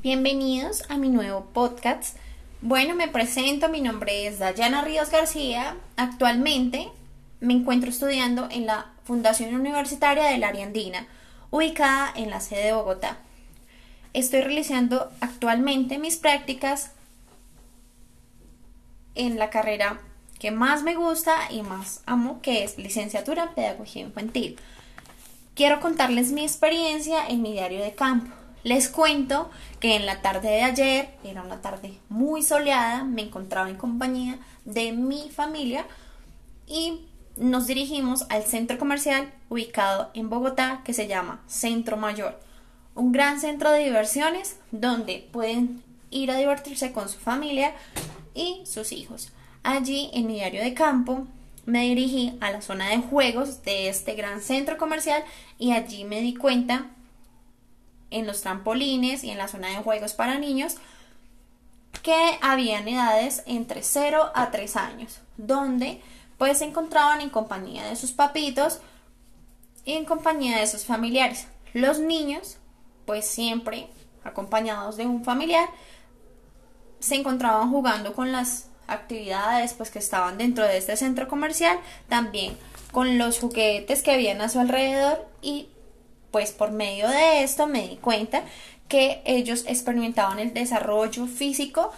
Bienvenidos a mi nuevo podcast. Bueno, me presento, mi nombre es Dayana Ríos García. Actualmente me encuentro estudiando en la Fundación Universitaria del Área Andina, ubicada en la sede de Bogotá. Estoy realizando actualmente mis prácticas en la carrera que más me gusta y más amo, que es licenciatura en Pedagogía Infantil. Quiero contarles mi experiencia en mi diario de campo. Les cuento que en la tarde de ayer, era una tarde muy soleada, me encontraba en compañía de mi familia y nos dirigimos al centro comercial ubicado en Bogotá que se llama Centro Mayor, un gran centro de diversiones donde pueden ir a divertirse con su familia y sus hijos. Allí en mi diario de campo me dirigí a la zona de juegos de este gran centro comercial y allí me di cuenta en los trampolines y en la zona de juegos para niños que habían edades entre 0 a 3 años, donde pues se encontraban en compañía de sus papitos y en compañía de sus familiares. Los niños, pues siempre acompañados de un familiar, se encontraban jugando con las actividades pues que estaban dentro de este centro comercial, también con los juguetes que habían a su alrededor y pues por medio de esto me di cuenta que ellos experimentaban el desarrollo físico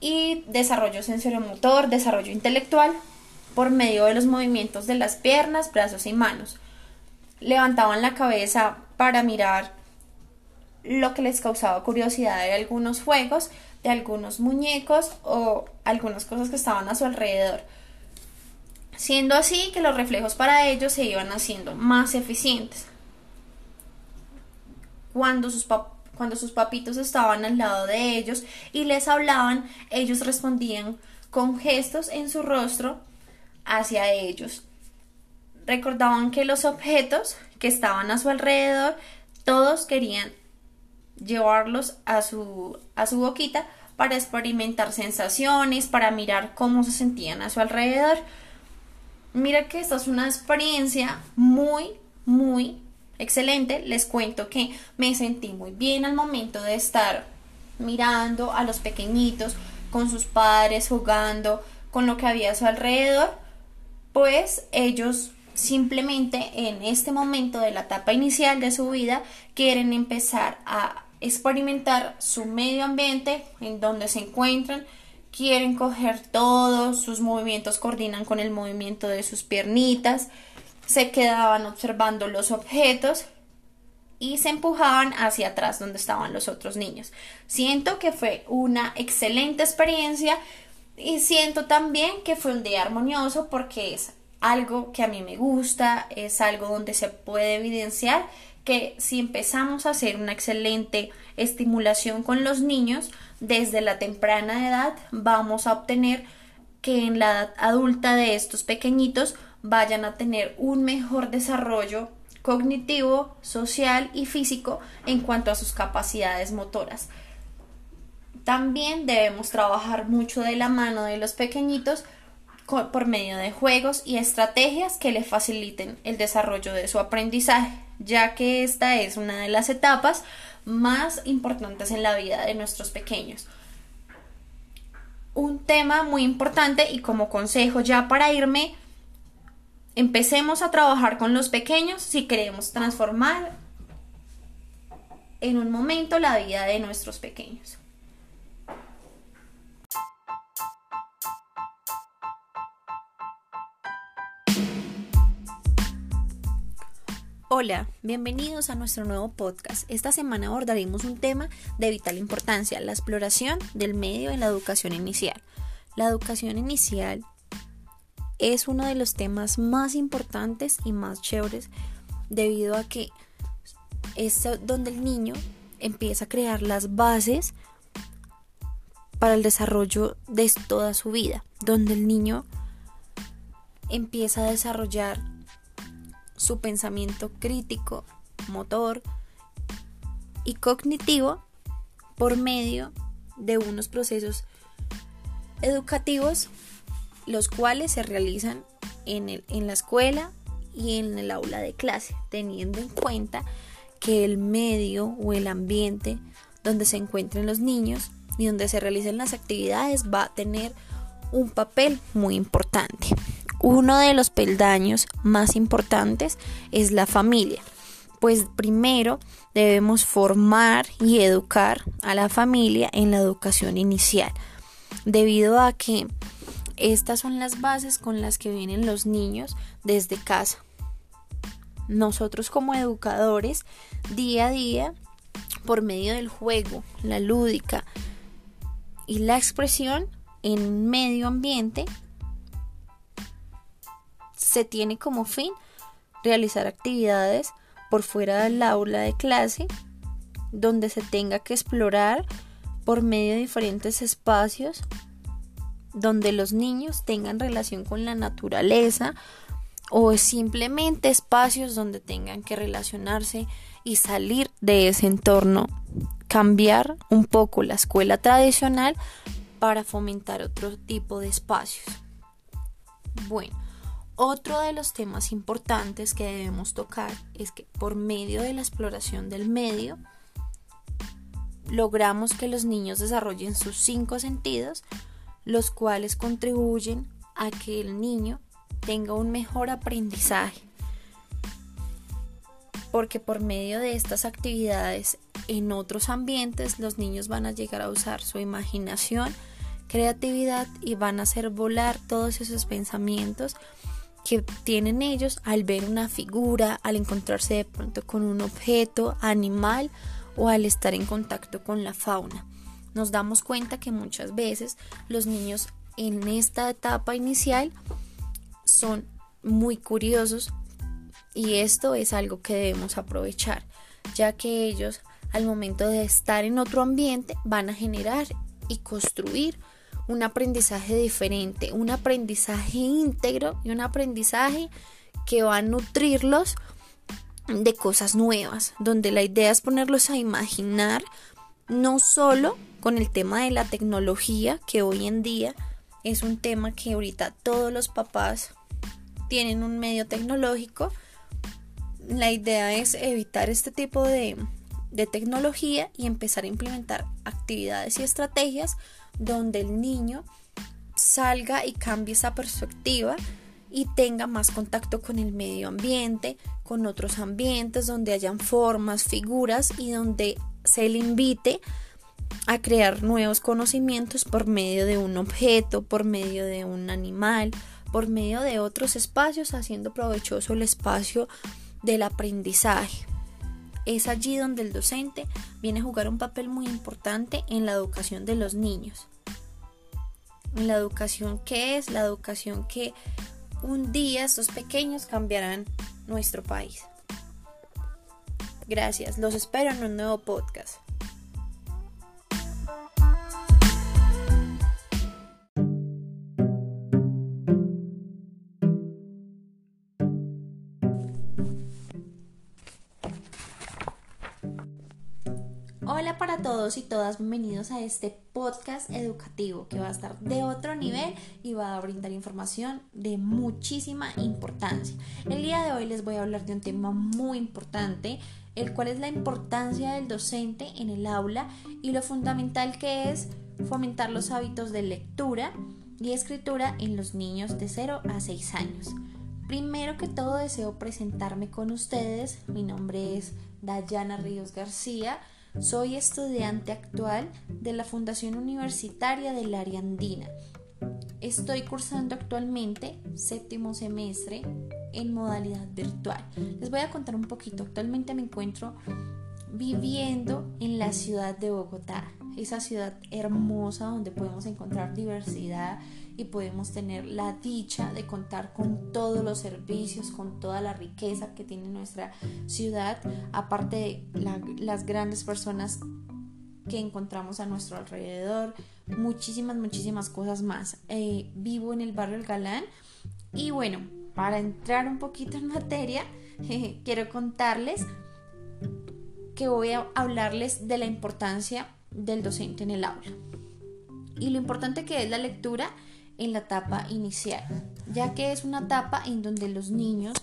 y desarrollo sensoriomotor, desarrollo intelectual por medio de los movimientos de las piernas, brazos y manos. Levantaban la cabeza para mirar lo que les causaba curiosidad de algunos juegos, de algunos muñecos o algunas cosas que estaban a su alrededor. Siendo así que los reflejos para ellos se iban haciendo más eficientes. Cuando sus, cuando sus papitos estaban al lado de ellos y les hablaban, ellos respondían con gestos en su rostro hacia ellos. Recordaban que los objetos que estaban a su alrededor, todos querían llevarlos a su, a su boquita para experimentar sensaciones, para mirar cómo se sentían a su alrededor. Mira que esta es una experiencia muy, muy excelente. Les cuento que me sentí muy bien al momento de estar mirando a los pequeñitos con sus padres, jugando con lo que había a su alrededor, pues ellos simplemente en este momento de la etapa inicial de su vida quieren empezar a experimentar su medio ambiente en donde se encuentran, quieren coger todos sus movimientos, coordinan con el movimiento de sus piernitas, se quedaban observando los objetos y se empujaban hacia atrás donde estaban los otros niños. Siento que fue una excelente experiencia y siento también que fue un día armonioso porque es algo que a mí me gusta, es algo donde se puede evidenciar que si empezamos a hacer una excelente estimulación con los niños desde la temprana edad, vamos a obtener que en la edad adulta de estos pequeñitos vayan a tener un mejor desarrollo cognitivo, social y físico en cuanto a sus capacidades motoras. También debemos trabajar mucho de la mano de los pequeñitos por medio de juegos y estrategias que le faciliten el desarrollo de su aprendizaje ya que esta es una de las etapas más importantes en la vida de nuestros pequeños. Un tema muy importante y como consejo ya para irme, empecemos a trabajar con los pequeños si queremos transformar en un momento la vida de nuestros pequeños. Hola, bienvenidos a nuestro nuevo podcast. Esta semana abordaremos un tema de vital importancia, la exploración del medio en la educación inicial. La educación inicial es uno de los temas más importantes y más chéveres debido a que es donde el niño empieza a crear las bases para el desarrollo de toda su vida, donde el niño empieza a desarrollar su pensamiento crítico, motor y cognitivo por medio de unos procesos educativos los cuales se realizan en, en la escuela y en el aula de clase, teniendo en cuenta que el medio o el ambiente donde se encuentren los niños y donde se realicen las actividades va a tener un papel muy importante. Uno de los peldaños más importantes es la familia, pues primero debemos formar y educar a la familia en la educación inicial, debido a que estas son las bases con las que vienen los niños desde casa. Nosotros como educadores, día a día, por medio del juego, la lúdica y la expresión en medio ambiente, se tiene como fin realizar actividades por fuera del aula de clase, donde se tenga que explorar por medio de diferentes espacios donde los niños tengan relación con la naturaleza o simplemente espacios donde tengan que relacionarse y salir de ese entorno, cambiar un poco la escuela tradicional para fomentar otro tipo de espacios. Bueno, otro de los temas importantes que debemos tocar es que por medio de la exploración del medio logramos que los niños desarrollen sus cinco sentidos los cuales contribuyen a que el niño tenga un mejor aprendizaje. Porque por medio de estas actividades en otros ambientes los niños van a llegar a usar su imaginación, creatividad y van a hacer volar todos esos pensamientos que tienen ellos al ver una figura, al encontrarse de pronto con un objeto, animal o al estar en contacto con la fauna nos damos cuenta que muchas veces los niños en esta etapa inicial son muy curiosos y esto es algo que debemos aprovechar, ya que ellos al momento de estar en otro ambiente van a generar y construir un aprendizaje diferente, un aprendizaje íntegro y un aprendizaje que va a nutrirlos de cosas nuevas, donde la idea es ponerlos a imaginar no solo con el tema de la tecnología, que hoy en día es un tema que ahorita todos los papás tienen un medio tecnológico. La idea es evitar este tipo de, de tecnología y empezar a implementar actividades y estrategias donde el niño salga y cambie esa perspectiva y tenga más contacto con el medio ambiente, con otros ambientes donde hayan formas, figuras y donde se le invite a crear nuevos conocimientos por medio de un objeto, por medio de un animal, por medio de otros espacios, haciendo provechoso el espacio del aprendizaje. Es allí donde el docente viene a jugar un papel muy importante en la educación de los niños. En la educación que es, la educación que un día estos pequeños cambiarán nuestro país. Gracias, los espero en un nuevo podcast. Y todas, bienvenidos a este podcast educativo que va a estar de otro nivel y va a brindar información de muchísima importancia. El día de hoy les voy a hablar de un tema muy importante, el cual es la importancia del docente en el aula y lo fundamental que es fomentar los hábitos de lectura y escritura en los niños de 0 a 6 años. Primero que todo deseo presentarme con ustedes, mi nombre es Dayana Ríos García, soy estudiante actual de la Fundación Universitaria del Área Andina. Estoy cursando actualmente séptimo semestre en modalidad virtual. Les voy a contar un poquito. Actualmente me encuentro viviendo en la ciudad de Bogotá, esa ciudad hermosa donde podemos encontrar diversidad y podemos tener la dicha de contar con todos los servicios, con toda la riqueza que tiene nuestra ciudad, aparte de las grandes personas que encontramos a nuestro alrededor, muchísimas, muchísimas cosas más. Eh, vivo en el barrio El Galán y bueno, para entrar un poquito en materia, quiero contarles que voy a hablarles de la importancia del docente en el aula y lo importante que es la lectura en la etapa inicial, ya que es una etapa en donde los niños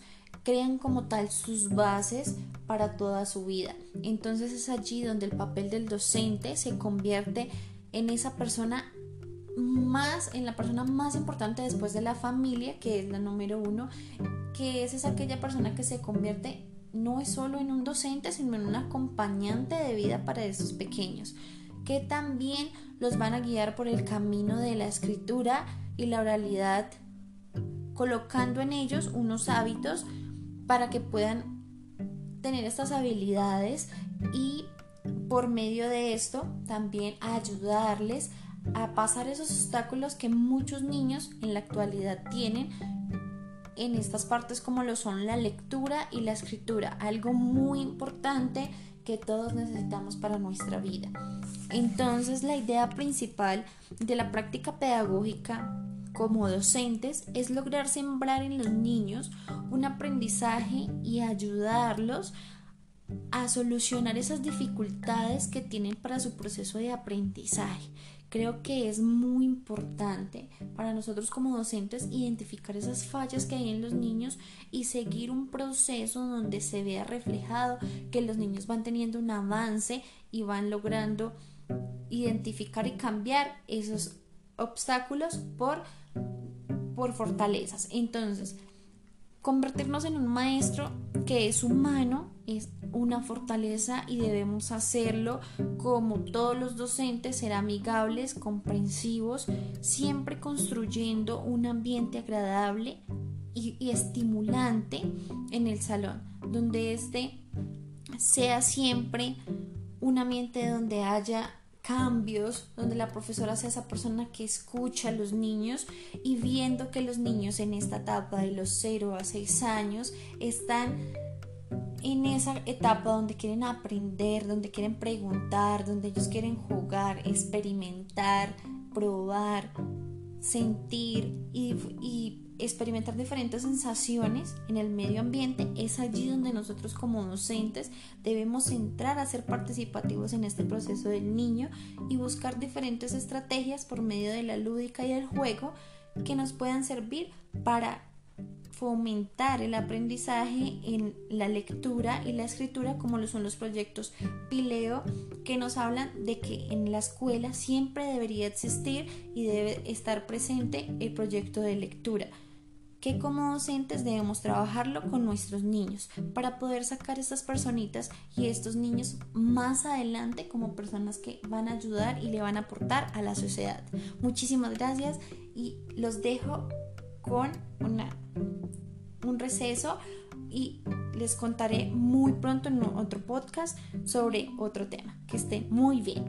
crean como tal sus bases para toda su vida. Entonces es allí donde el papel del docente se convierte en esa persona más, en la persona más importante después de la familia, que es la número uno, que es, es aquella persona que se convierte no es solo en un docente, sino en un acompañante de vida para esos pequeños, que también los van a guiar por el camino de la escritura y la oralidad, colocando en ellos unos hábitos para que puedan tener estas habilidades y por medio de esto también ayudarles a pasar esos obstáculos que muchos niños en la actualidad tienen en estas partes como lo son la lectura y la escritura, algo muy importante que todos necesitamos para nuestra vida. Entonces la idea principal de la práctica pedagógica como docentes es lograr sembrar en los niños un aprendizaje y ayudarlos a solucionar esas dificultades que tienen para su proceso de aprendizaje. Creo que es muy importante para nosotros como docentes identificar esas fallas que hay en los niños y seguir un proceso donde se vea reflejado que los niños van teniendo un avance y van logrando identificar y cambiar esos obstáculos por, por fortalezas. Entonces, convertirnos en un maestro que es humano es una fortaleza y debemos hacerlo como todos los docentes, ser amigables, comprensivos, siempre construyendo un ambiente agradable y, estimulante en el salón, donde este sea siempre un ambiente donde haya cambios, donde la profesora sea esa persona que escucha a los niños y viendo que los niños en esta etapa de los 0 a 6 años están en esa etapa donde quieren aprender, donde quieren preguntar, donde ellos quieren jugar, experimentar, probar, sentir y, experimentar diferentes sensaciones en el medio ambiente, es allí donde nosotros como docentes debemos entrar a ser participativos en este proceso del niño y buscar diferentes estrategias por medio de la lúdica y el juego que nos puedan servir para fomentar el aprendizaje en la lectura y la escritura como lo son los proyectos Pileo que nos hablan de que en la escuela siempre debería existir y debe estar presente el proyecto de lectura que como docentes debemos trabajarlo con nuestros niños para poder sacar a estas personitas y estos niños más adelante como personas que van a ayudar y le van a aportar a la sociedad. Muchísimas gracias y los dejo con una, un receso y les contaré muy pronto en otro podcast sobre otro tema. Que esté muy bien.